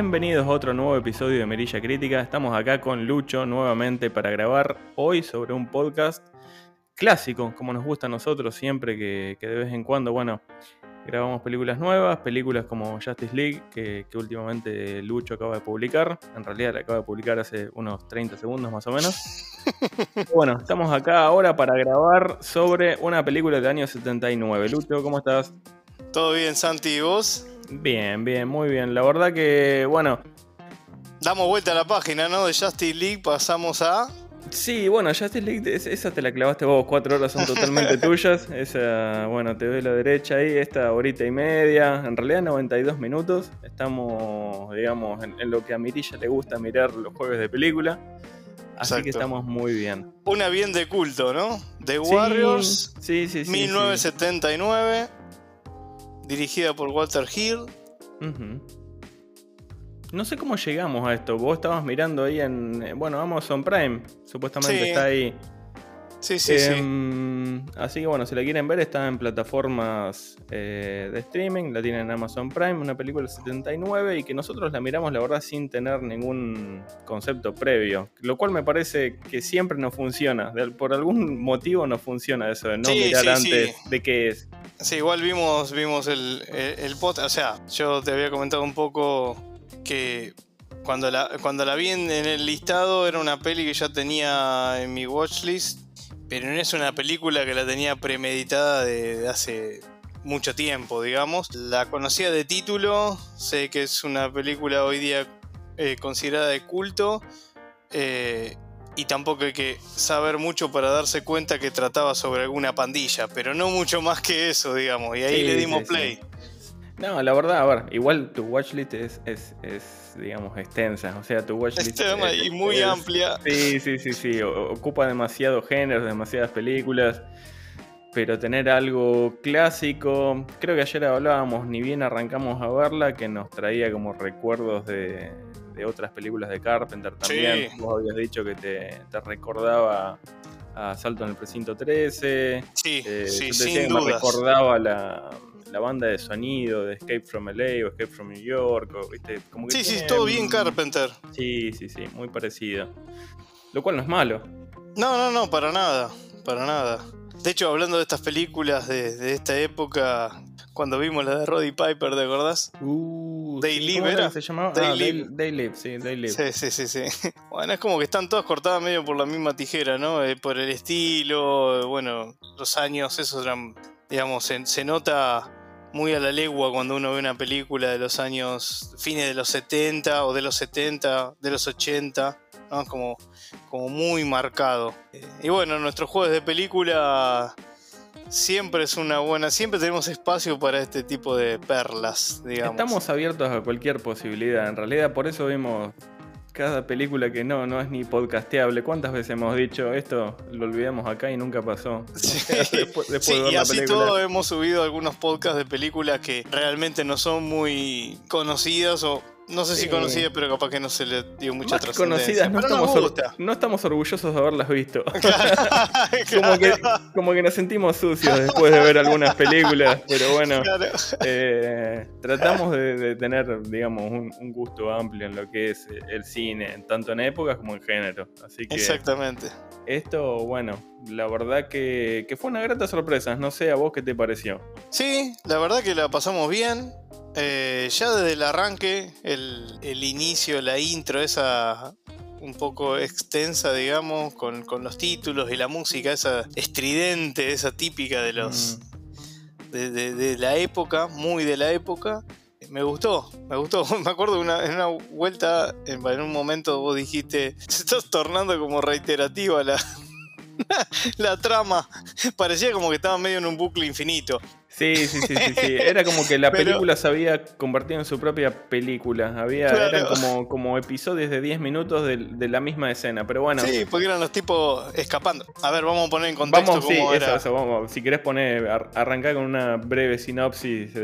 Bienvenidos a otro nuevo episodio de Merilla Crítica. Estamos acá con Lucho nuevamente para grabar hoy sobre un podcast clásico, como nos gusta a nosotros siempre, que, que de vez en cuando, bueno, grabamos películas nuevas, películas como Justice League, que, que, últimamente Lucho acaba de publicar. En realidad la acaba de publicar hace unos 30 segundos más o menos. bueno, estamos acá ahora para grabar sobre una película del año 79. Lucho, ¿cómo estás? Todo bien, Santi, ¿y vos? Bien, bien, muy bien. La verdad que, bueno. Damos vuelta a la página, ¿no? De Justice League pasamos a. Sí, bueno, Justice League, esa te la clavaste vos, cuatro horas son totalmente tuyas. Esa, bueno, te doy la derecha ahí, esta horita y media, en realidad 92 minutos. Estamos, digamos, en, en lo que a Mirilla le gusta mirar los jueves de película. Así Exacto. que estamos muy bien. Una bien de culto, ¿no? The Warriors, sí, sí, sí, 1979 dirigida por Walter Hill. Uh -huh. No sé cómo llegamos a esto. Vos estabas mirando ahí en. eh, Bueno, Amazon Prime. Supuestamente Sí. está ahí. Sí, sí, sí. Em, Así que bueno, si la quieren ver, está en plataformas eh, de streaming. La tienen en Amazon Prime. Una película del 79 y que nosotros la miramos, la verdad, sin tener ningún concepto previo. Lo cual me parece que siempre no funciona. De- por algún motivo no funciona eso de no Sí, mirar sí, antes sí. de qué es. Sí, igual vimos, vimos el, el, el. O sea, yo te había comentado un poco que cuando la, cuando la vi en, en el listado era una peli que ya tenía en mi watchlist, pero no es una película que la tenía premeditada de, de hace mucho tiempo, digamos. La conocía de título, sé que es una película hoy día eh, considerada de culto. eh, y tampoco hay que saber mucho para darse cuenta que trataba sobre alguna pandilla, pero no mucho más que eso, digamos. Y ahí Sí, le dimos sí, play. sí. No, la verdad, a ver, igual tu watchlist es, es, es digamos, extensa. O sea, tu watchlist. Es- y muy es- amplia. Sí, sí, sí, sí. o- Ocupa demasiados géneros, demasiadas películas. Pero tener algo clásico. Creo que ayer hablábamos, ni bien arrancamos a verla, que nos traía como recuerdos de, de otras películas de Carpenter también. Sí. Vos habías dicho que te, te recordaba a Salto en el Precinto 13. Sí, Eh, sí, yo te decía sin que me recordaba la, la banda de sonido de Escape from LA o Escape from New York. o, ¿viste? Como que Sí, sí, tiene, todo bien Carpenter. Sí, sí, sí, muy parecido. Lo cual no es malo. No, no, no, para nada, para nada. De hecho, hablando de estas películas de, de esta época, cuando vimos la de Roddy Piper, ¿te acordás? Uh, They sí, se llamaba? They ah, Live, sí, They Live. Sí, sí, sí, sí. Bueno, es como que están todas cortadas medio por la misma tijera, ¿no? Eh, por el estilo, eh, bueno, los años, esos eran, digamos, se, se nota muy a la legua cuando uno ve una película de los años, fines de los 70 o de los 70, de los 80, ¿no? Como, como muy marcado. Eh, y bueno, nuestros juegos de película siempre es una buena, siempre tenemos espacio para este tipo de perlas, digamos. Estamos abiertos a cualquier posibilidad. En realidad, por eso vemos cada película que no, no es ni podcasteable. ¿Cuántas veces hemos dicho esto? Lo olvidamos acá y nunca pasó. Sí. después, después Sí, de ver y la así película. todo hemos subido algunos podcasts de películas que realmente no son muy conocidas o no sé si Sí. conocidas, pero capaz que no se le dio mucha Más trascendencia. conocidas, no estamos, or- gusta. no estamos orgullosos de haberlas visto. Claro, como, que, como que nos sentimos sucios después de ver algunas películas, pero bueno, claro. eh, tratamos de, de tener, digamos, un, un gusto amplio en lo que es el cine, tanto en épocas como en género. Así que Exactamente. esto, bueno, la verdad que, que fue una grata sorpresa. No sé a vos qué te pareció. Sí, la verdad que la pasamos bien. Eh, ya desde el arranque, el, el inicio, la intro, esa un poco extensa, digamos, con, con los títulos y la música, esa estridente, esa típica de los Mm. de, de- de la época, muy de la época. Me gustó, me gustó. Me acuerdo una, en una vuelta, en, en un momento vos dijiste, se está tornando como reiterativa la, la trama. Parecía como que estaba medio en un bucle infinito. Sí, sí, sí, sí, sí. Era como que la Pero- película se había convertido en su propia película. Había, Claro. Eran como, como episodios de 10 minutos de, de la misma escena. Pero bueno, Sí, porque eran los tipos escapando. A ver, vamos a poner en contexto vamos, sí, cómo era. eso, vamos. Si querés poner, ar- arrancar con una breve sinopsis eh,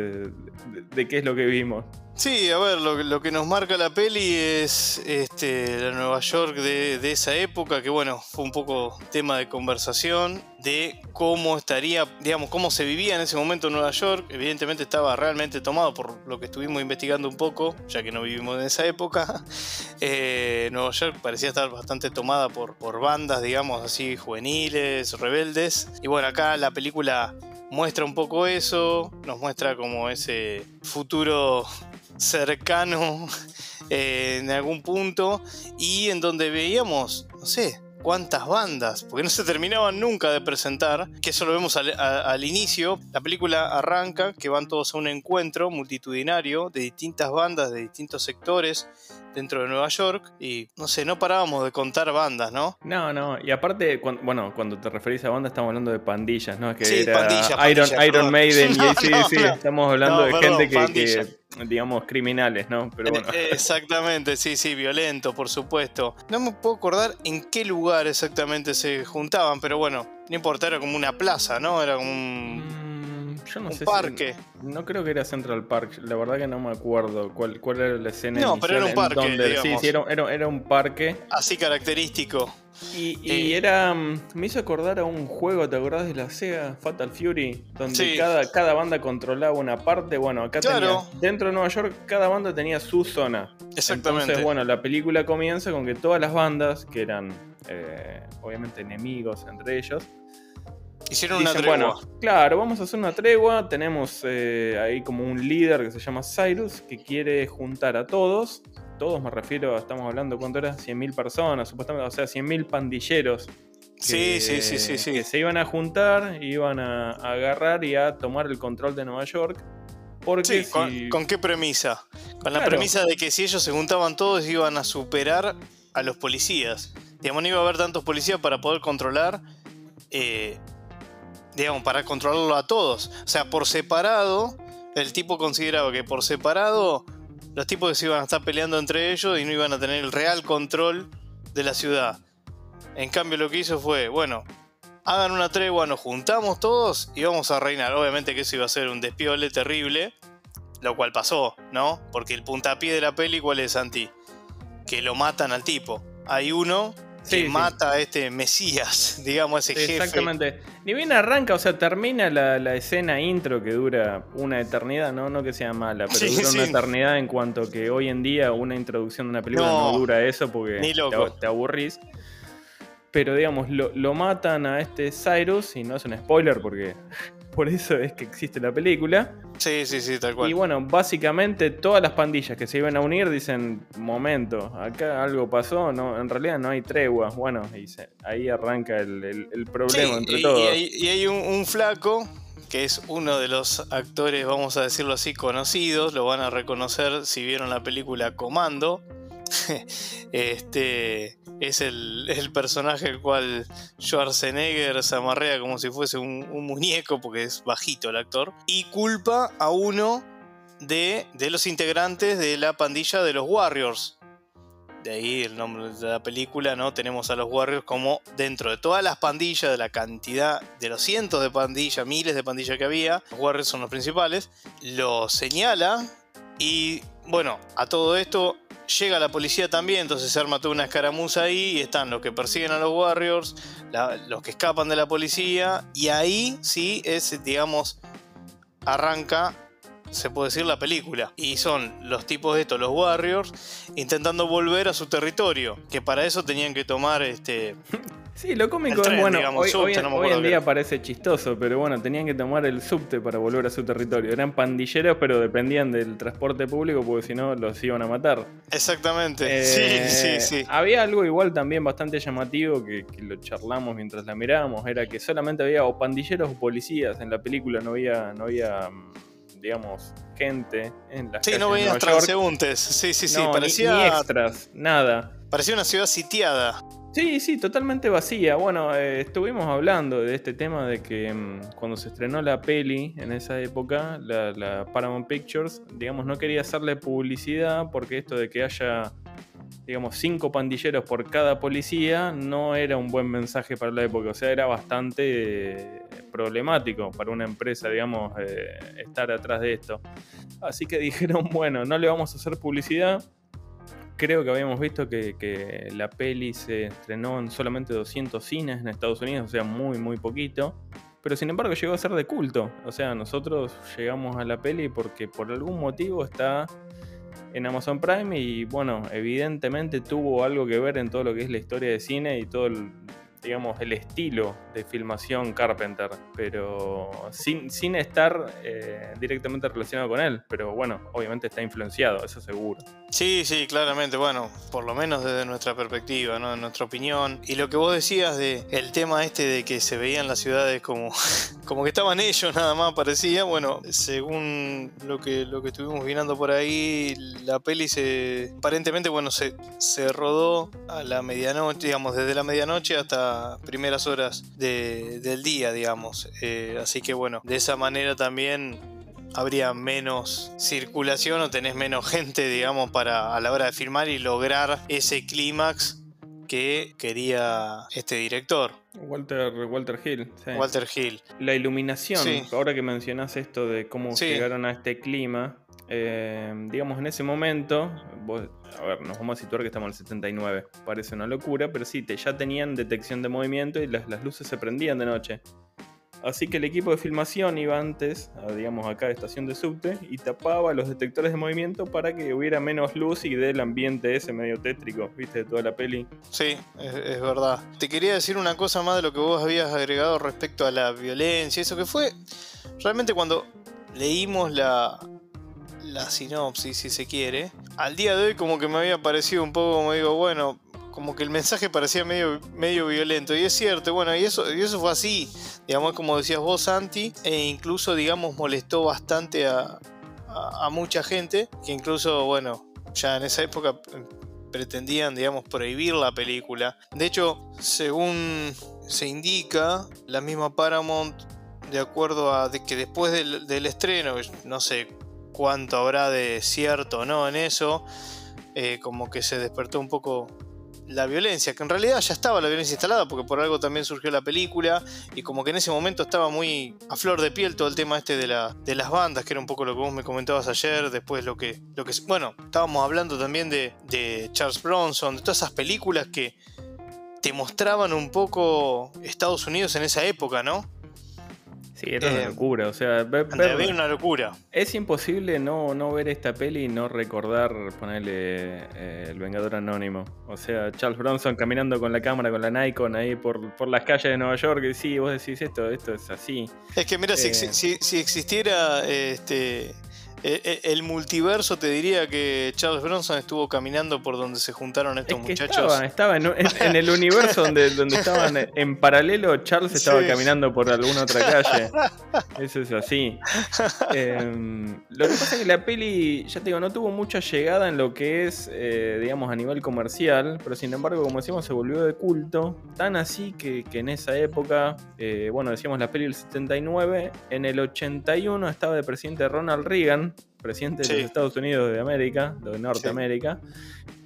de, de qué es lo que vimos. Sí, a ver, lo, lo, que nos marca la peli es este, la Nueva York de, de, esa época, que bueno, fue un poco tema de conversación, de cómo estaría, digamos, cómo se vivía en ese momento en Nueva York. Evidentemente estaba realmente tomado por lo que estuvimos investigando un poco, ya que no vivimos en esa época. Eh, Nueva York parecía estar bastante tomada por, bandas, digamos, así, juveniles, rebeldes. Y bueno, acá la película muestra un poco eso, nos muestra como ese futuro cercano eh, en algún punto y en donde veíamos, no sé, cuántas bandas, porque no se terminaban nunca de presentar, que eso lo vemos al, al, inicio. La película arranca, que van todos a un encuentro multitudinario de distintas bandas, de distintos sectores dentro de Nueva York y no sé, no parábamos de contar bandas, ¿no? No, no, y aparte, cuando, bueno, cuando te referís a bandas estamos hablando de pandillas, ¿no? Que sí, era pandillas, Iron, pandillas, Iron perdón. Maiden, y No, sí, no, sí, no. estamos hablando de perdón, gente que, pandilla. que, digamos, criminales, ¿no? Pero bueno. Eh, Exactamente, sí, sí, violento, por supuesto. No me puedo acordar en qué lugar exactamente se juntaban, pero bueno, no importa, era como una plaza, ¿no? Era como un, Mm, Yo no un sé parque. si. No creo que era Central Park. La verdad que no me acuerdo cuál, cuál era la escena. No, pero era un parque, donde- Sí, sí, era, era- era un parque. así característico. Y, y Eh. era. mm, Me hizo acordar a un juego, ¿te acordás de la Sega Fatal Fury? Donde Sí. cada, cada banda controlaba una parte. Bueno, acá Claro. tenía. Dentro de Nueva York, cada banda tenía su zona. Exactamente. Entonces, bueno, la película comienza con que todas las bandas, que eran eh, obviamente enemigos entre ellos, Hicieron una dicen, tregua. bueno, claro, vamos a hacer una tregua. Tenemos eh, ahí como un líder que se llama Cyrus, que quiere juntar a todos. Todos me refiero, estamos hablando, ¿cuánto era? 100.000 personas, supuestamente, o sea, 100.000 pandilleros. sí, sí, sí, sí, sí. Que se iban a juntar, iban a, a agarrar y a tomar el control de Nueva York. Porque Sí, ¿con, si- con qué premisa? Con la premisa de que si ellos se juntaban todos iban a superar a los policías. Digamos, no iba a haber tantos policías para poder controlar, eh, digamos, para controlarlo a todos. O sea, por separado, el tipo consideraba que por separado los tipos se iban a estar peleando entre ellos y no iban a tener el real control de la ciudad. En cambio, lo que hizo fue, bueno, hagan una tregua, nos juntamos todos y vamos a reinar. Obviamente que eso iba a ser un despiole terrible, lo cual pasó, ¿no? Porque el puntapié de la peli, ¿cuál es, Santi? Que lo matan al tipo. Hay uno que Sí, sí. mata a este Mesías, digamos, ese Sí, jefe. Exactamente. Ni bien arranca, o sea, termina la, la escena intro que dura una eternidad, no, no que sea mala, pero Sí, dura una eternidad en cuanto que hoy en día una introducción de una película no, No, dura eso porque ni te, te aburrís. Pero digamos, lo, lo matan a este Cyrus, y no es un spoiler porque por eso es que existe la película. Sí, sí, sí, tal cual. Y bueno, básicamente todas las pandillas que se iban a unir dicen, momento, acá algo pasó, no, en realidad no hay tregua. Bueno, y se- ahí arranca el, el- el problema Sí, entre y, todos. y hay, y hay un, un flaco que es uno de los actores, vamos a decirlo así, conocidos. Lo van a reconocer si vieron la película Comando. este es el, el personaje el cual Schwarzenegger se amarrea como si fuese un, un muñeco, porque es bajito el actor. Y culpa a uno de, de los integrantes de la pandilla de los Warriors. De ahí el nombre de la película, ¿no? Tenemos a los Warriors como dentro de todas las pandillas, de la cantidad, de los cientos de pandillas, miles de pandillas que había, los Warriors son los principales, lo señala y bueno, a todo esto llega la policía también, entonces se arma toda una escaramuza ahí y están los que persiguen a los Warriors, los que escapan de la policía y ahí sí es, digamos, arranca se puede decir la película. Y son los tipos estos, los Warriors, intentando volver a su territorio. Que para eso tenían que tomar este. Sí, lo cómico tren, es bueno. digamos, hoy, subte, hoy- no me hoy acuerdo en día parece chistoso, pero bueno, tenían que tomar el subte para volver a su territorio. Eran pandilleros, pero dependían del transporte público porque si no los iban a matar. Exactamente. Eh, sí, sí, sí. Había algo igual también bastante llamativo que, que lo charlamos mientras la mirábamos. Era que solamente había o pandilleros o policías en la película, no había, no había mm, digamos, gente en las Sí, calles no veías transeúntes. Sí, sí, sí. No, parecía, ni extras, nada. parecía una ciudad sitiada. Sí, sí, totalmente vacía. Bueno, eh, estuvimos hablando de este tema de que mm, cuando se estrenó la peli en esa época, la, la Paramount Pictures, digamos, no quería hacerle publicidad porque esto de que haya, digamos, cinco pandilleros por cada policía no era un buen mensaje para la época. O sea, era bastante eh, problemático para una empresa, digamos, eh, estar atrás de esto. Así que dijeron, bueno, no le vamos a hacer publicidad. Creo que habíamos visto que, que la peli se estrenó en solamente 200 cines en Estados Unidos, o sea, muy, muy poquito. Pero sin embargo llegó a ser de culto. O sea, nosotros llegamos a la peli porque por algún motivo está en Amazon Prime y bueno, evidentemente tuvo algo que ver en todo lo que es la historia de cine y todo el, digamos, el estilo de filmación Carpenter, pero sin, sin estar eh, directamente relacionado con él. Pero bueno, obviamente está influenciado, eso seguro. Sí, sí, claramente, bueno, por lo menos desde nuestra perspectiva, ¿no? nuestra opinión. Y lo que vos decías de el tema este de que se veían las ciudades como, como que estaban ellos nada más parecía, bueno, según lo que, lo que estuvimos mirando por ahí, la peli se aparentemente, bueno, se, se rodó a la medianoche, digamos, desde la medianoche hasta primeras horas del día, digamos. Eh, así que bueno, de esa manera también habría menos circulación o tenés menos gente, digamos, para a la hora de filmar y lograr ese clímax que quería este director. Walter, Walter Hill. Walter Hill. La iluminación, ahora que mencionas esto de cómo llegaron a este clima, eh, digamos en ese momento, a ver, nos vamos a situar que estamos en el 79, parece una locura, pero sí, te, ya tenían detección de movimiento y las, luces se prendían de noche. Así que el equipo de filmación iba antes, digamos acá de estación de subte, y tapaba los detectores de movimiento para que hubiera menos luz y del ambiente ese medio tétrico, ¿viste? De toda la peli. Sí, es, verdad. Te quería decir una cosa más de lo que vos habías agregado respecto a la violencia, eso que fue realmente cuando leímos la, la sinopsis, si se quiere, al día de hoy como que me había parecido un poco, como digo, bueno, como que el mensaje parecía medio, medio violento. Y es cierto, bueno, y eso, y eso fue así. Digamos, como decías vos, Santi, e incluso, digamos, molestó bastante a, a, mucha gente, que incluso, bueno, ya en esa época eh, pretendían, digamos, prohibir la película. De hecho, según se indica, la misma Paramount, de acuerdo a que después del, del estreno, no sé cuánto habrá de cierto o no en eso, eh, como que se despertó un poco la violencia, que en realidad ya estaba la violencia instalada, porque por algo también surgió la película, y como que en ese momento estaba muy a flor de piel todo el tema este de, la, de las bandas, que era un poco lo que vos me comentabas ayer, después lo que, lo que bueno, estábamos hablando también de, de Charles Bronson, de todas esas películas que te mostraban un poco Estados Unidos en esa época, ¿no? Sí, era una eh, locura. O sea, ver, una locura. Es imposible no, no ver esta peli y no recordar ponerle eh, El Vengador Anónimo. O sea, Charles Bronson caminando con la cámara, con la Nikon ahí por, por las calles de Nueva York. Y sí, vos decís esto, esto es así. Es que mira, si, eh, si, si, existiera este, el multiverso te diría que Charles Bronson estuvo caminando por donde se juntaron estos muchachos. Estaba, en, el universo donde, donde estaban en paralelo, Charles estaba caminando por alguna otra calle. Eso es así. Em, lo que pasa es que la peli, ya te digo, no tuvo mucha llegada en lo que es, eh, digamos, a nivel comercial, pero sin embargo, como decíamos, se volvió de culto. Tan así que, en esa época, bueno, decíamos la peli del 79, en el 81 estaba de presidente Ronald Reagan presidente de los Estados Unidos de América, de Norteamérica,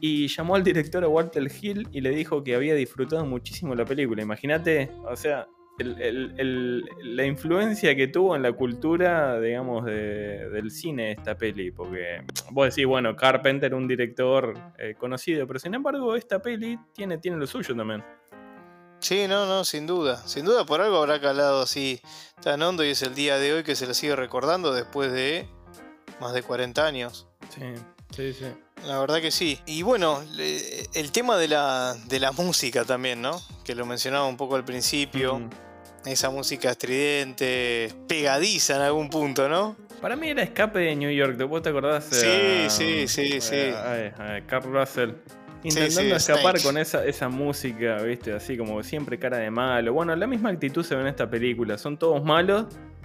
y llamó al director a Walter Hill y le dijo que había disfrutado muchísimo la película. Imagínate, o sea, la influencia que tuvo en la cultura, digamos, del cine esta peli, porque vos decís, bueno, Carpenter, un director eh, conocido, pero sin embargo esta peli tiene, tiene lo suyo también. Sí, no, no, sin duda. Sin duda por algo habrá calado así tan hondo y es el día de hoy que se la sigue recordando después de más de 40 años. Sí, sí, sí. La verdad que sí. Y bueno, el tema de la, de la música también, ¿no? Que lo mencionaba un poco al principio. Esa música estridente, pegadiza en algún punto, ¿no? Para mí era Escape de New York, ¿vos te acordás? Sí, sí, sí, sí. Carl Russell. Intentando escapar con esa, esa música, ¿viste? Así como siempre cara de malo. Bueno, la misma actitud se ve en esta película. Son todos malos.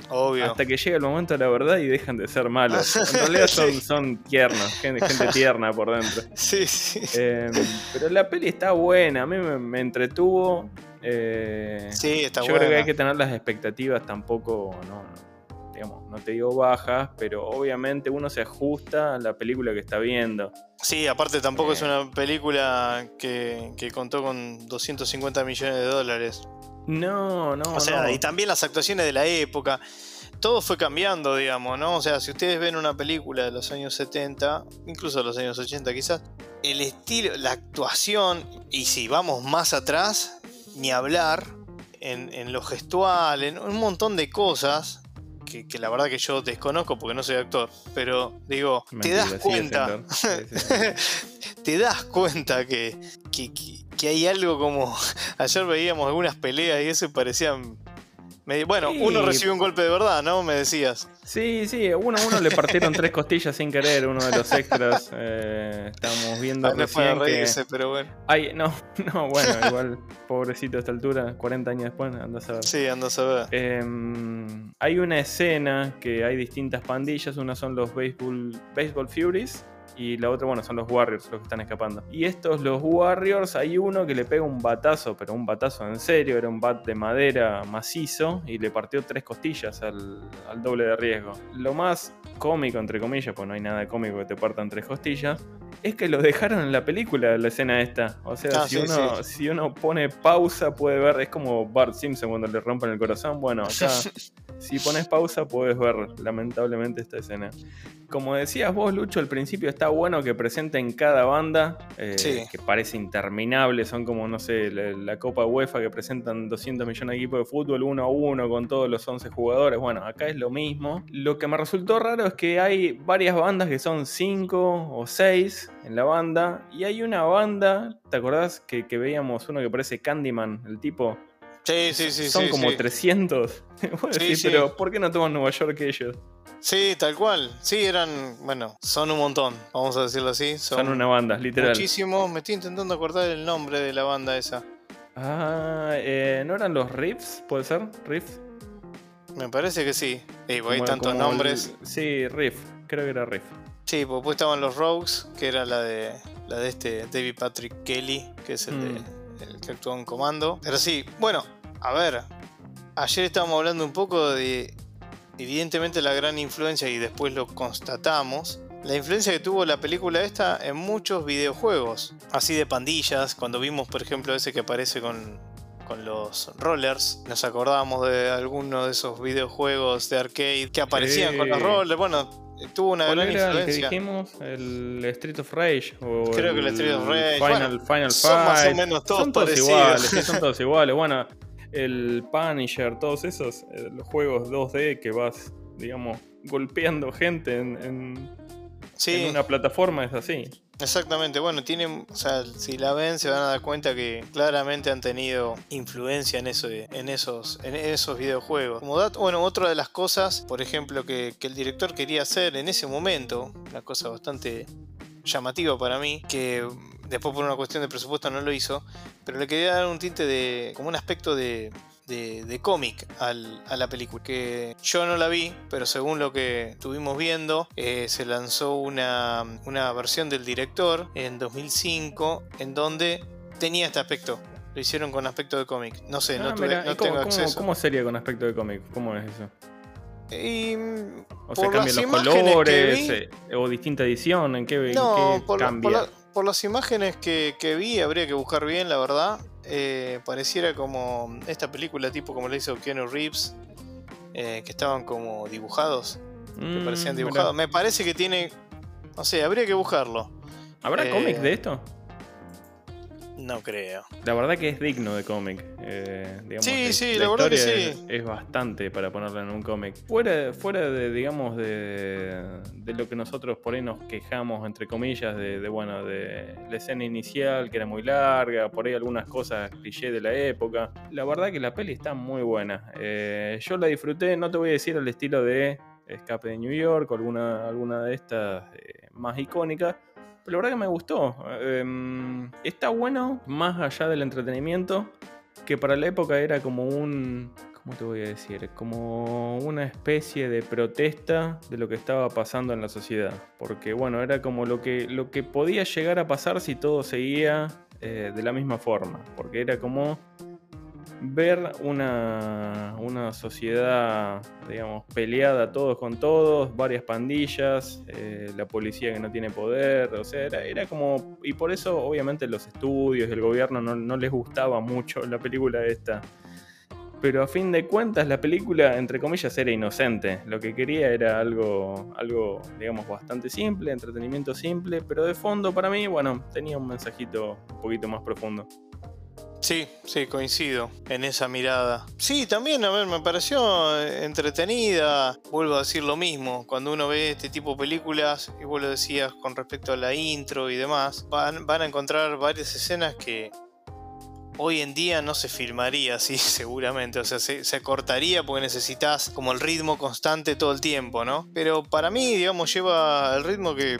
Obvio. Hasta que llega el momento de la verdad y dejan de ser malos. En realidad son, son tiernos, gente, tierna por dentro. Sí, sí. Em, pero la peli está buena, a mí me, entretuvo. Eh, sí, está buena. Yo creo que hay que tener las expectativas tampoco, no, digamos, no te digo bajas, pero obviamente uno se ajusta a la película que está viendo. Sí, aparte tampoco es eh. una película que, contó con 250 millones de dólares. No, no. O sea, y también las actuaciones de la época. todo fue cambiando, digamos, ¿no? O sea, si ustedes ven una película de los años 70, incluso de los años 80 quizás, el estilo, la actuación, y si vamos más atrás, ni hablar, en, en lo gestual, en un montón de cosas, que, que, la verdad que yo desconozco porque no soy actor, pero digo, te das cuenta, te das cuenta que, que, que, hay algo como, ayer veíamos algunas peleas y eso parecían bueno, uno recibió un golpe de verdad, ¿no? Me decías. Sí, sí, uno a uno le partieron tres costillas sin querer, uno de los extras. Eh, estábamos viendo no recién reírse, pero bueno. Ay, no, no, bueno, igual, pobrecito a esta altura, 40 años después, anda a saber. Sí, a. Em, hay una escena que hay distintas pandillas, una son los Baseball, baseball Furies, y la otra, bueno, son los Warriors los que están escapando. Y estos, los Warriors, hay uno que le pega un batazo, pero un batazo en serio, era un bat de madera macizo y le partió tres costillas al, doble de riesgo. Lo más cómico, entre comillas, pues no hay nada cómico que te partan tres costillas, es que lo dejaron en la película, la escena esta. O sea, ah, si, uno, si uno pone pausa, puede ver, es como Bart Simpson cuando le rompen el corazón. Bueno, acá, si pones pausa, puedes ver, lamentablemente, esta escena. Como decías vos, Lucho, al principio está bueno que presenten cada banda, eh, que parece interminable, son como, no sé, la, Copa UEFA que presentan 200 millones de equipos de fútbol uno a uno con todos los 11 jugadores. Bueno, acá es lo mismo. Lo que me resultó raro es que hay varias bandas que son 5 o 6 en la banda, y hay una banda, ¿te acordás que, veíamos uno que parece Candyman, el tipo? Sí, sí, sí. Son como 300. sí, pero ¿por qué no toman Nueva York ellos? Sí, tal cual. Sí, eran, bueno, son un montón, vamos a decirlo así. Son, una banda, literal. Muchísimo. Me estoy intentando acordar el nombre de la banda esa. Ah, eh, ¿no eran los Riffs? ¿Puede ser? ¿Riff? Me parece que sí. hay tantos nombres. sí, Riff. Creo que era Riff. Sí, pues después estaban los Rogues, que era la de la de este David Patrick Kelly, que es el, de, mm. El que actuó en comando. Pero sí, bueno, a ver. Ayer estábamos hablando un poco de evidentemente la gran influencia, y después lo constatamos, la influencia que tuvo la película esta en muchos videojuegos, así de pandillas, cuando vimos por ejemplo ese que aparece con, con los rollers, nos acordamos de alguno de esos videojuegos de arcade que aparecían con los rollers, bueno, tuvo una gran influencia. El que dijimos? El Street of Rage. O Creo que el Street of Rage. Final, Final son más o menos todos son todos iguales. son todos iguales. Bueno, el Punisher, todos esos eh, los juegos 2D que vas, digamos, golpeando gente en, una plataforma, es así. Exactamente, bueno, tienen, o sea, si la ven se van a dar cuenta que claramente han tenido influencia en eso, en esos, en esos videojuegos. Como dato, bueno, otra de las cosas, por ejemplo, que el director quería hacer en ese momento, una cosa bastante llamativa para mí, que después por una cuestión de presupuesto no lo hizo, pero le quería dar un tinte de, como un aspecto de, de, cómic a la película. Que yo no la vi, pero según lo que estuvimos viendo, eh, se lanzó una, una versión del director en 2005 en donde tenía este aspecto. Lo hicieron con aspecto de cómic. No sé, no, ah, tengo cómo, acceso. ¿Cómo sería con aspecto de cómic? ¿Cómo es eso? Y, o sea, cambian los colores eh, o distinta edición, ¿en qué, no, por cambia? por las imágenes que, vi, habría que buscar bien, la verdad. Eh, pareciera como esta película tipo como le hizo Keanu Reeves, eh, que estaban como dibujados, que mm, parecían dibujados. Me parece que tiene, no sé, habría que buscarlo. ¿Habrá cómics de esto? No creo. La verdad que es digno de cómic. Eh, sí, sí, la, verdad que sí. Es, bastante para ponerlo en un cómic. Fuera, fuera de, digamos, de, de, lo que nosotros por ahí nos quejamos, entre comillas, de, bueno, de la escena inicial, que era muy larga, por ahí algunas cosas cliché de la época. La verdad que la peli está muy buena. Eh, yo la disfruté, no te voy a decir al estilo de Escape de New York o alguna, alguna de estas eh, más icónicas la verdad que me gustó. Em, está bueno, más allá del entretenimiento, que para la época era como un... ¿Cómo te voy a decir? Como una especie de protesta de lo que estaba pasando en la sociedad. Porque bueno, era como lo que, lo que podía llegar a pasar si todo seguía eh, de la misma forma. Porque era como ver una, una sociedad, digamos, peleada todos con todos, varias pandillas, eh, la policía que no tiene poder, o sea, era, como... Y por eso obviamente los estudios el gobierno no, les gustaba mucho la película esta. pero a fin de cuentas la película, entre comillas, era inocente. Lo que quería era algo, algo, digamos, bastante simple, entretenimiento simple, pero de fondo para mí, bueno, tenía un mensajito un poquito más profundo. Sí, sí, coincido en esa mirada. Sí, también, a ver, me pareció entretenida. Vuelvo a decir lo mismo, cuando uno ve este tipo de películas, y vos lo decías con respecto a la intro y demás, van, van a encontrar varias escenas que hoy en día no se filmaría así seguramente, o sea, se, cortaría porque necesitas como el ritmo constante todo el tiempo, ¿no? Pero para mí, digamos, lleva el ritmo que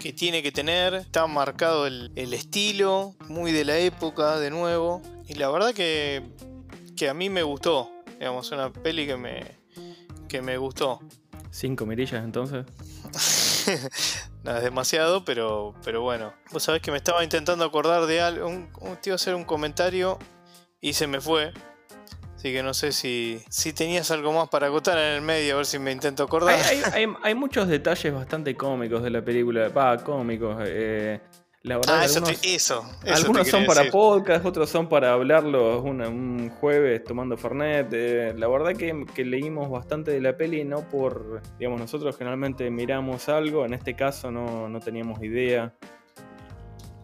que tiene que tener. Está marcado el, estilo, muy de la época de nuevo. Y la verdad que, que a mí me gustó. Digamos, una peli que me, que me gustó. ¿Cinco mirillas entonces? no es demasiado, pero, pero bueno. Vos sabés que me estaba intentando acordar de algo. Un, te iba a hacer un comentario y se me fue. Así que no sé si, si tenías algo más para acotar en el medio, a ver si me intento acordar. Hay, muchos detalles bastante cómicos de la película. Va, cómicos. Eh, la verdad, ah, eso, eso, Algunos son para podcast, otros son para hablarlos un jueves tomando Fernet. Eh, la verdad que, que, leímos bastante de la peli, no por. Digamos, nosotros generalmente miramos algo, en este caso no, no teníamos idea.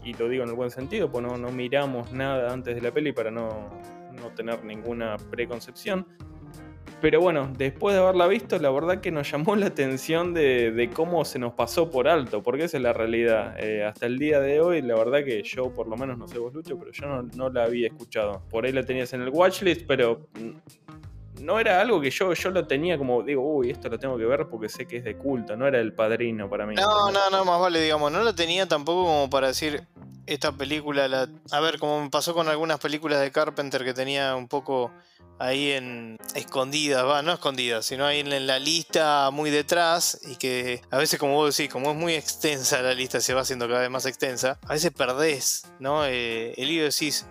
Y lo digo en el buen sentido, pues no, no miramos nada antes de la peli para no, no tener ninguna preconcepción. Pero bueno, después de haberla visto, la verdad que nos llamó la atención de, cómo se nos pasó por alto, porque esa es la realidad. Eh, hasta el día de hoy, la verdad que yo, por lo menos, no sé vos, Lucho, pero yo no, la había escuchado. Por ahí la tenías en el watchlist, pero no era algo que yo, yo lo tenía como, digo, uy, esto lo tengo que ver porque sé que es de culto, no era el padrino para mí. No, no, no, más vale, digamos, no la tenía tampoco como para decir, esta película, la, a ver, como me pasó con algunas películas de Carpenter que tenía un poco ahí en escondidas, va, no escondidas, sino ahí en la lista muy detrás y que a veces como vos decís, como es muy extensa la lista, se va haciendo cada vez más extensa, a veces perdés, ¿no? Eh, el hilo decís,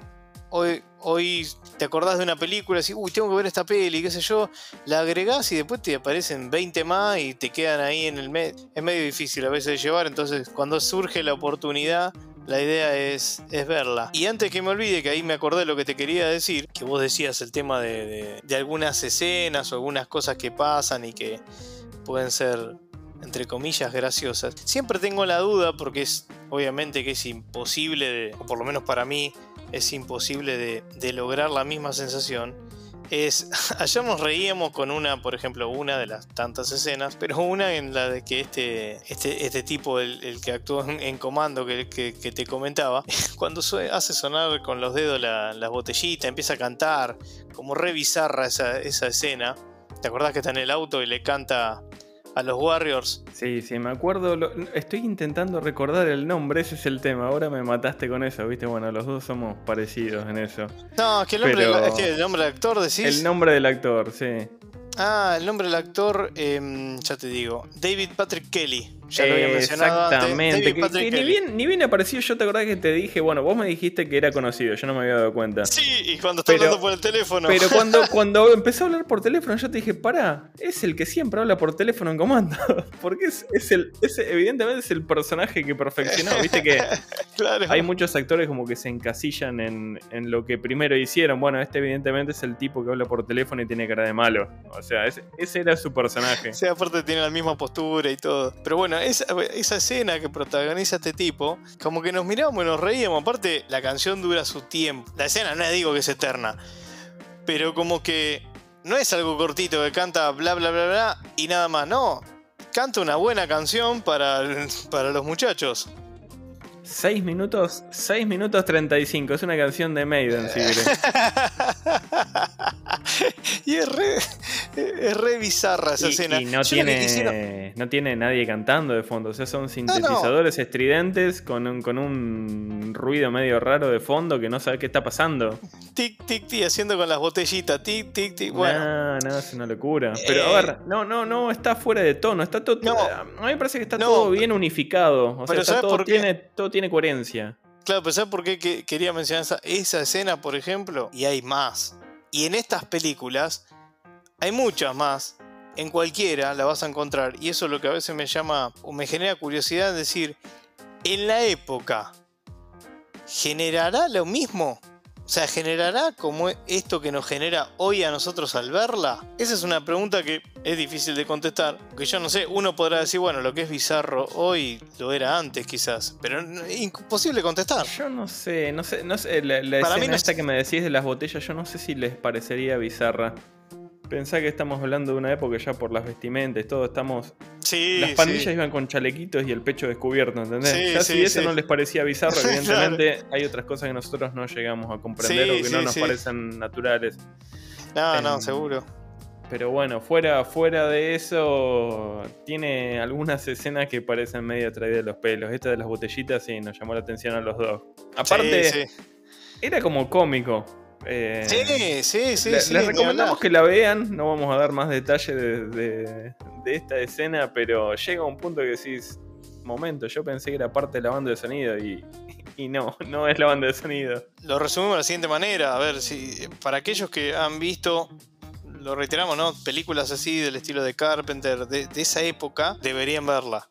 hoy, hoy te acordás de una película, decís, uy, tengo que ver esta peli, qué sé yo, la agregás y después te aparecen 20 más y te quedan ahí en el medio. Es medio difícil a veces de llevar, entonces cuando surge la oportunidad la idea es, es, verla. Y antes que me olvide, que ahí me acordé de lo que te quería decir, que vos decías el tema de, algunas escenas o algunas cosas que pasan y que pueden ser, entre comillas, graciosas. Siempre tengo la duda porque es obviamente que es imposible, o por lo menos para mí, es imposible de, lograr la misma sensación es, ayer nos reíamos con una, por ejemplo, una de las tantas escenas, pero una en la de que este, este, este tipo, el, que actuó en, comando que, que, te comentaba, cuando hace sonar con los dedos la, la, botellita, empieza a cantar, como re bizarra esa, esa escena. ¿Te acordás que está en el auto y le canta a los Warriors. Sí, sí, me acuerdo. estoy intentando recordar el nombre, ese es el tema. Ahora me mataste con eso, ¿viste? Bueno, los dos somos parecidos en eso. No, es que el nombre, es que el nombre del actor decís. El nombre del actor, sí. Ah, el nombre del actor, em, ya te digo, David Patrick Kelly. Ya lo había mencionado Exactamente. Que, ni, bien, ni bien apareció, yo te acordás que te dije, bueno, vos me dijiste que era conocido, yo no me había dado cuenta. Sí, y cuando está hablando por el teléfono. Pero cuando, cuando empezó a hablar por teléfono, yo te dije, para, es el que siempre habla por teléfono en comando. Porque es, es el, es, evidentemente es el personaje que perfeccionó. Viste que claro. hay muchos actores como que se encasillan en, en, lo que primero hicieron. Bueno, este evidentemente es el tipo que habla por teléfono y tiene cara de malo. O sea, ese, ese era su personaje. Sí, aparte tiene la misma postura y todo. Pero bueno, esa, escena que protagoniza este tipo, como que nos miramos y nos reíamos. Aparte, la canción dura su tiempo. La escena no digo que es eterna, pero como que no es algo cortito que canta bla bla bla bla y nada más, no. Canta una buena canción para, para los muchachos. 6 minutos, 6 minutos 35. Es una canción de Maiden, si y es re, es re bizarra esa escena. Y no tiene, no tiene nadie cantando de fondo. O sea, son sintetizadores estridentes con un, con un ruido medio raro de fondo que no sabe qué está pasando. Tic, tic, tic, haciendo con las botellitas. Tic, tic, tic. Bueno. No, no, es una locura. Pero a ver, no, no, no, está fuera de tono. Está todo. a mí me parece que está todo bien unificado. O sea, está todo, tiene, todo tiene coherencia. Claro, pero ¿sabes por qué quería mencionar esa, esa escena, por ejemplo? Y hay más. Y en estas películas hay muchas más. En cualquiera la vas a encontrar. Y eso es lo que a veces me llama o me genera curiosidad. decir, en la época, ¿generará lo mismo? O sea, ¿generará como esto que nos genera hoy a nosotros al verla? Esa es una pregunta que es difícil de contestar. Que yo no sé, uno podrá decir, bueno, lo que es bizarro hoy lo era antes quizás, pero imposible contestar. Yo no sé, no sé, no sé, la, escena esta que me decís de las botellas, yo no sé si les parecería bizarra. Pensá que estamos hablando de una época ya por las vestimentas, todo estamos. Sí, las pandillas iban con chalequitos y el pecho descubierto, ¿entendés? ya si eso no les parecía bizarro, evidentemente hay otras cosas que nosotros no llegamos a comprender o que no nos parecen naturales. No, no, seguro. Pero bueno, fuera, fuera de eso, tiene algunas escenas que parecen medio traídas de los pelos. Esta de las botellitas sí nos llamó la atención a los dos. Aparte, era como cómico. Eh, sí, sí, sí. les recomendamos que la vean. No vamos a dar más detalle de, esta escena, pero llega un punto que decís: Momento, yo pensé que era parte de la banda de sonido y, y no, no es la banda de sonido. Lo resumimos de la siguiente manera: a ver, si para aquellos que han visto lo reiteramos, ¿no? Películas así del estilo de Carpenter, de, de, esa época, deberían verla.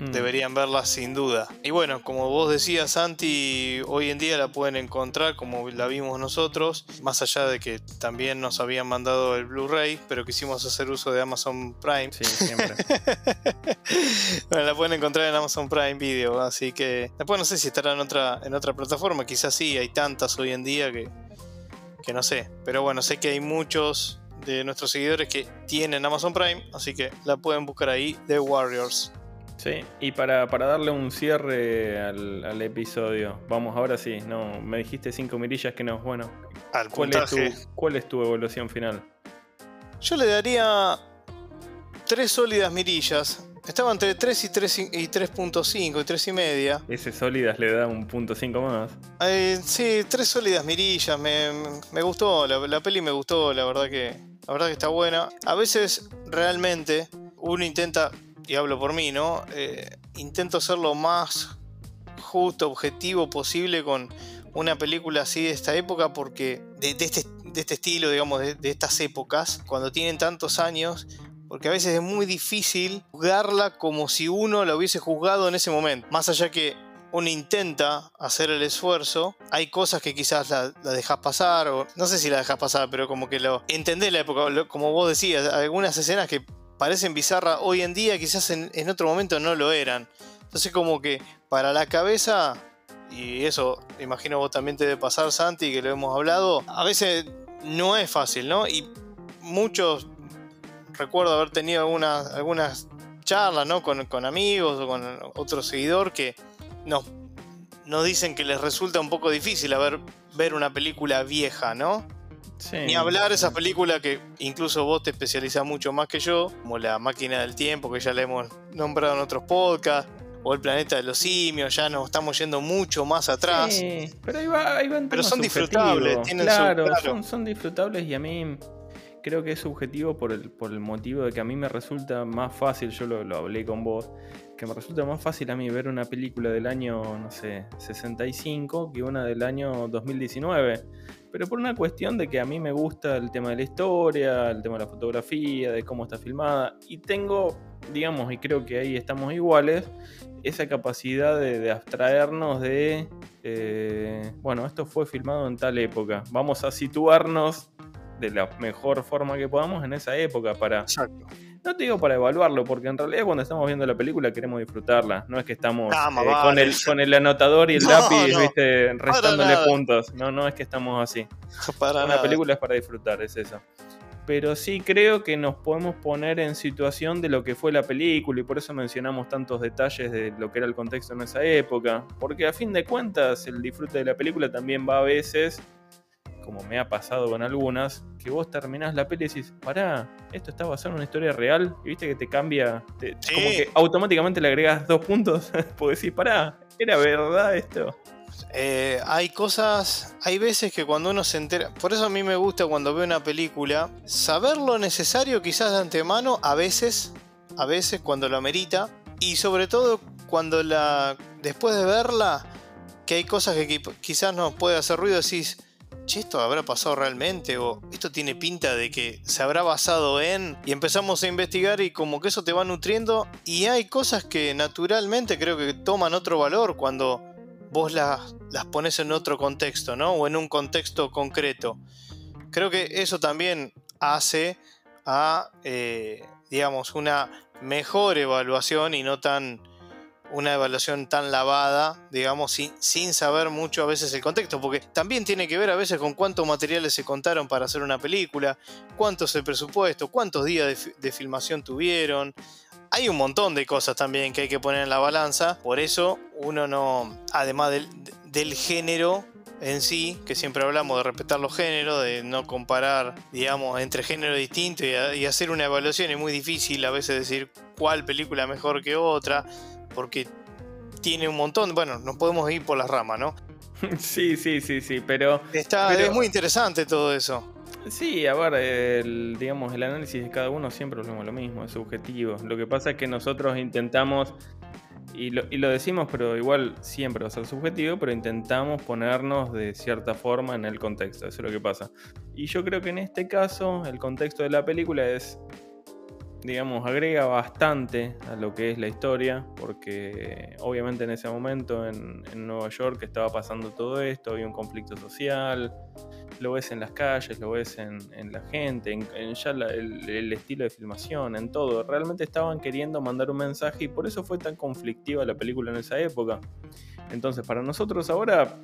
Hmm. Deberían verla sin duda. Y bueno, como vos decías, Santi, hoy en día la pueden encontrar como la vimos nosotros, más allá de que también nos habían mandado el Blu-ray, pero quisimos hacer uso de Amazon Prime. Sí, siempre. bueno, la pueden encontrar en Amazon Prime Video, así que después no sé si estará en otra, en otra plataforma, quizás sí, hay tantas hoy en día que, que no sé. Pero bueno, sé que hay muchos de nuestros seguidores que tienen Amazon Prime, así que la pueden buscar ahí, The Warriors. Sí, y para, darle un cierre al, episodio, vamos, ahora sí, no, me dijiste cinco mirillas que no, bueno. Al ¿cuál es, tu, ¿Cuál es tu evolución final? Yo le daría tres sólidas mirillas. Estaba entre 3 y 3.5 y 3.5 y 3 y media. Ese sólidas le da un punto 5 más. Eh, sí, tres sólidas mirillas. Me, gustó, la, la, peli me gustó, la verdad que. La verdad que está buena. A veces realmente uno intenta y hablo por mí, ¿no? Eh, intento ser lo más justo, objetivo posible con una película así de esta época, porque de, este, de este, estilo, digamos, de, estas épocas, cuando tienen tantos años, porque a veces es muy difícil juzgarla como si uno la hubiese juzgado en ese momento. Más allá que uno intenta hacer el esfuerzo, hay cosas que quizás la, la dejas pasar, o no sé si la dejas pasar, pero como que lo entendés la época, como vos decías, algunas escenas que parecen bizarras hoy en día, quizás en, otro momento no lo eran. Entonces como que para la cabeza, y eso imagino vos también te debe pasar Santi, que lo hemos hablado, a veces no es fácil, ¿no? Y muchos, recuerdo haber tenido algunas, algunas charlas, ¿no? Con, amigos o con otro seguidor que nos, nos dicen que les resulta un poco difícil ver una película vieja, ¿no? Ni hablar esa película que incluso vos te especializás mucho más que yo, como La Máquina del Tiempo, que ya la hemos nombrado en otros podcasts, o El Planeta de los Simios, ya nos estamos yendo mucho más atrás. Sí, pero ahí, va, ahí Pero son disfrutables, claro, Son, disfrutables y a mí creo que es subjetivo por el, por el motivo de que a mí me resulta más fácil, yo lo, lo hablé con vos, que me resulta más fácil a mí ver una película del año, no sé, 65 que una del año 2019 pero por una cuestión de que a mí me gusta el tema de la historia, el tema de la fotografía, de cómo está filmada, y tengo, digamos, y creo que ahí estamos iguales, esa capacidad de, abstraernos de, eh, bueno, esto fue filmado en tal época, vamos a situarnos de la mejor forma que podamos en esa época para... Exacto no te digo para evaluarlo, porque en realidad cuando estamos viendo la película queremos disfrutarla. No es que estamos eh, con, el, con el anotador y el lápiz, ¿viste? restándole puntos. No, no es que estamos así. Para Una película es para disfrutar, es eso. Pero sí creo que nos podemos poner en situación de lo que fue la película y por eso mencionamos tantos detalles de lo que era el contexto en esa época. Porque a fin de cuentas el disfrute de la película también va a veces como me ha pasado con algunas, que vos terminás la peli y decís, pará, esto está basado en una historia real, y viste que te cambia, como que automáticamente le agregas dos puntos, porque decís, pará, ¿era verdad esto? Eh, hay cosas, hay veces que cuando uno se entera, por eso a mí me gusta cuando veo una película, saber lo necesario quizás de antemano, a veces, a veces cuando lo amerita, y sobre todo cuando la, después de verla, que hay cosas que quizás nos puede hacer ruido, decís, esto habrá pasado realmente o esto tiene pinta de que se habrá basado en y empezamos a investigar y como que eso te va nutriendo y hay cosas que naturalmente creo que toman otro valor cuando vos las, las pones en otro contexto, ¿no? O en un contexto concreto. Creo que eso también hace a, eh, digamos, una mejor evaluación y no tan una evaluación tan lavada, digamos, sin, sin, saber mucho a veces el contexto, porque también tiene que ver a veces con cuántos materiales se contaron para hacer una película, cuánto es el presupuesto, cuántos días de, filmación tuvieron. Hay un montón de cosas también que hay que poner en la balanza, por eso uno no, además del, del género, en sí, que siempre hablamos de respetar los géneros, de no comparar, digamos, entre géneros distintos y, hacer una evaluación es muy difícil a veces decir cuál película mejor que otra porque tiene un montón, bueno, nos podemos ir por las ramas, ¿no? Sí, sí, sí, sí, pero... Está, Es muy interesante todo eso. Sí, a ver, el, digamos, el análisis de cada uno siempre es lo mismo, es subjetivo. Lo que pasa es que nosotros intentamos, y lo, y lo decimos, pero igual siempre va a ser subjetivo, pero intentamos ponernos de cierta forma en el contexto, eso es lo que pasa. Y yo creo que en este caso el contexto de la película es digamos, agrega bastante a lo que es la historia, porque obviamente en ese momento en, Nueva York estaba pasando todo esto, había un conflicto social, lo ves en las calles, lo ves en, la gente, en, ya el, estilo de filmación, en todo. Realmente estaban queriendo mandar un mensaje y por eso fue tan conflictiva la película en esa época. Entonces, para nosotros ahora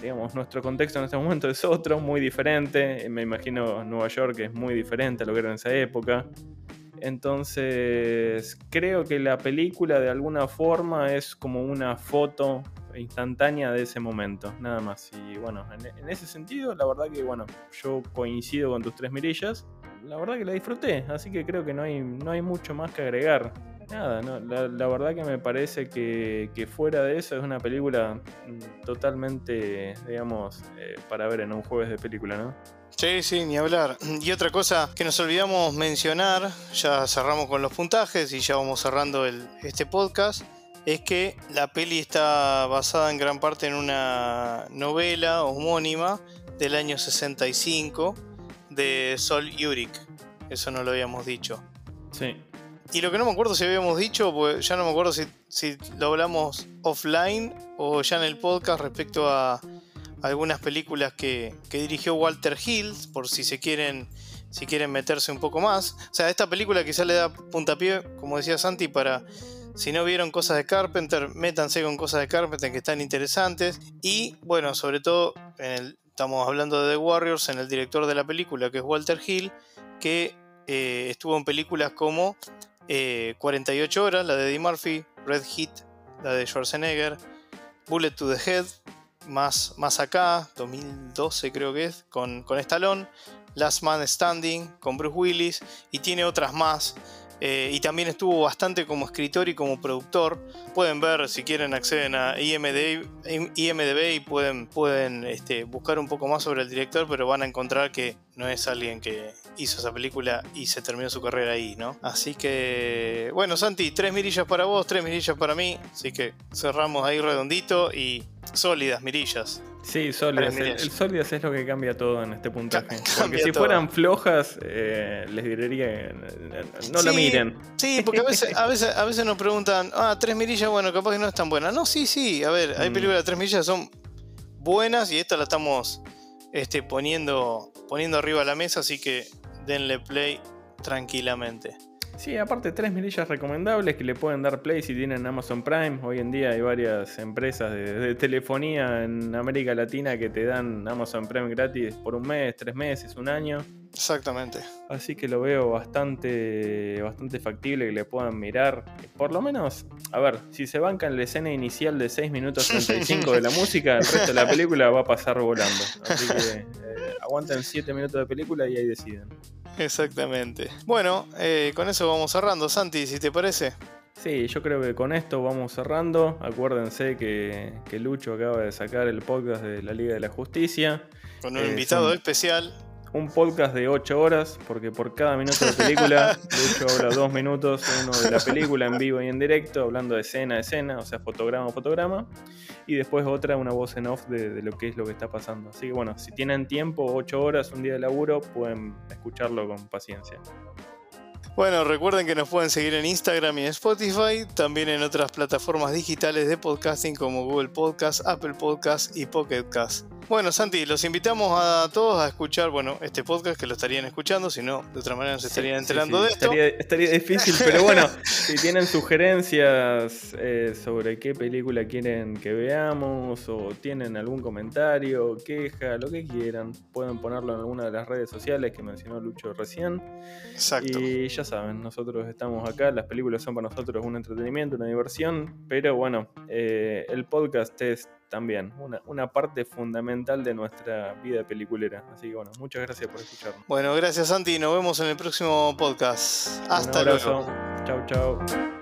digamos, nuestro contexto en este momento es otro, muy diferente. Me imagino Nueva York es muy diferente a lo que era en esa época. Entonces, creo que la película de alguna forma es como una foto instantánea de ese momento, nada más. Y bueno, en, ese sentido, la verdad que, bueno, yo coincido con tus tres mirillas. La verdad que la disfruté, así que creo que no hay, no hay mucho más que agregar. Nada, no, la, verdad que me parece que, fuera de eso es una película mm, totalmente, digamos, eh, para ver en un jueves de película, ¿no? Sí, sí, ni hablar. Y otra cosa que nos olvidamos mencionar, ya cerramos con los puntajes y ya vamos cerrando el, este podcast, es que la peli está basada en gran parte en una novela homónima del año 65 de Sol Yurik. Eso no lo habíamos dicho. Sí. Y lo que no me acuerdo si habíamos dicho, pues ya no me acuerdo si, lo hablamos offline o ya en el podcast respecto a algunas películas que, dirigió Walter Hill, por si se quieren, si quieren meterse un poco más. O sea, esta película quizá le da puntapié, como decía Santi, para si no vieron cosas de Carpenter, métanse con cosas de Carpenter que están interesantes. Y bueno, sobre todo, estamos hablando de The Warriors, en el director de la película, que es Walter Hill, que eh, estuvo en películas como 48 eh, horas, la de Eddie Murphy, Red Heat, la de Schwarzenegger, Bullet to the Head, más, más acá, 2012 creo que es, con, con Stallone, Last Man Standing, con Bruce Willis, y tiene otras más. Eh, y también estuvo bastante como escritor y como productor. Pueden ver, si quieren, acceden a IMDb, IMDb y pueden, pueden este, buscar un poco más sobre el director, pero van a encontrar que no es alguien que hizo esa película y se terminó su carrera ahí, ¿no? Así que, bueno, Santi, tres mirillas para vos, tres mirillas para mí. Así que cerramos ahí redondito y sólidas mirillas. Sí, sólidas. El, sólidas es lo que cambia todo en este puntaje. Porque si fueran flojas, eh, les diría no la miren. Sí, porque a veces, a, veces, a veces nos preguntan, ah, tres mirillas, bueno, capaz que no es tan buena. No, sí, sí. A ver, hay mm. películas de tres mirillas que son buenas y esta la estamos este, poniendo, poniendo arriba la mesa, así que denle play tranquilamente. Sí, aparte tres mirillas recomendables que le pueden dar play si tienen Amazon Prime. Hoy en día hay varias empresas de, telefonía en América Latina que te dan Amazon Prime gratis por un mes, tres meses, un año. Exactamente. Así que lo veo bastante, bastante factible que le puedan mirar. Por lo menos, a ver, si se bancan la escena inicial de 6 minutos 35 de la música, el resto de la película va a pasar volando. Así que eh, aguanten 7 minutos de película y ahí deciden. Exactamente. Bueno, eh, con eso vamos cerrando. Santi, si te parece. Sí, yo creo que con esto vamos cerrando. Acuérdense que, Lucho acaba de sacar el podcast de la Liga de la Justicia. Con un eh, invitado especial un podcast de 8 horas, porque por cada minuto de película, Lucho habla 2 minutos, uno de la película en vivo y en directo, hablando de escena a escena, o sea, fotograma a fotograma, y después otra, una voz en off de, lo que es lo que está pasando. Así que bueno, si tienen tiempo, 8 horas, un día de laburo, pueden escucharlo con paciencia. Bueno, recuerden que nos pueden seguir en Instagram y en Spotify, también en otras plataformas digitales de podcasting como Google Podcast, Apple Podcast y Pocket Cast. Bueno, Santi, los invitamos a todos a escuchar, bueno, este podcast que lo estarían escuchando, si no, de otra manera no se estarían enterando de esto. Estaría, difícil, pero bueno, si tienen sugerencias eh, sobre qué película quieren que veamos o tienen algún comentario, queja, lo que quieran, pueden ponerlo en alguna de las redes sociales que mencionó Lucho recién. Exacto. Y ya saben, nosotros estamos acá, las películas son para nosotros un entretenimiento, una diversión, pero bueno, eh, el podcast es también una, una, parte fundamental de nuestra vida peliculera. Así que bueno, muchas gracias por escucharnos. Bueno, gracias Santi, nos vemos en el próximo podcast. Hasta luego. Chau, chau.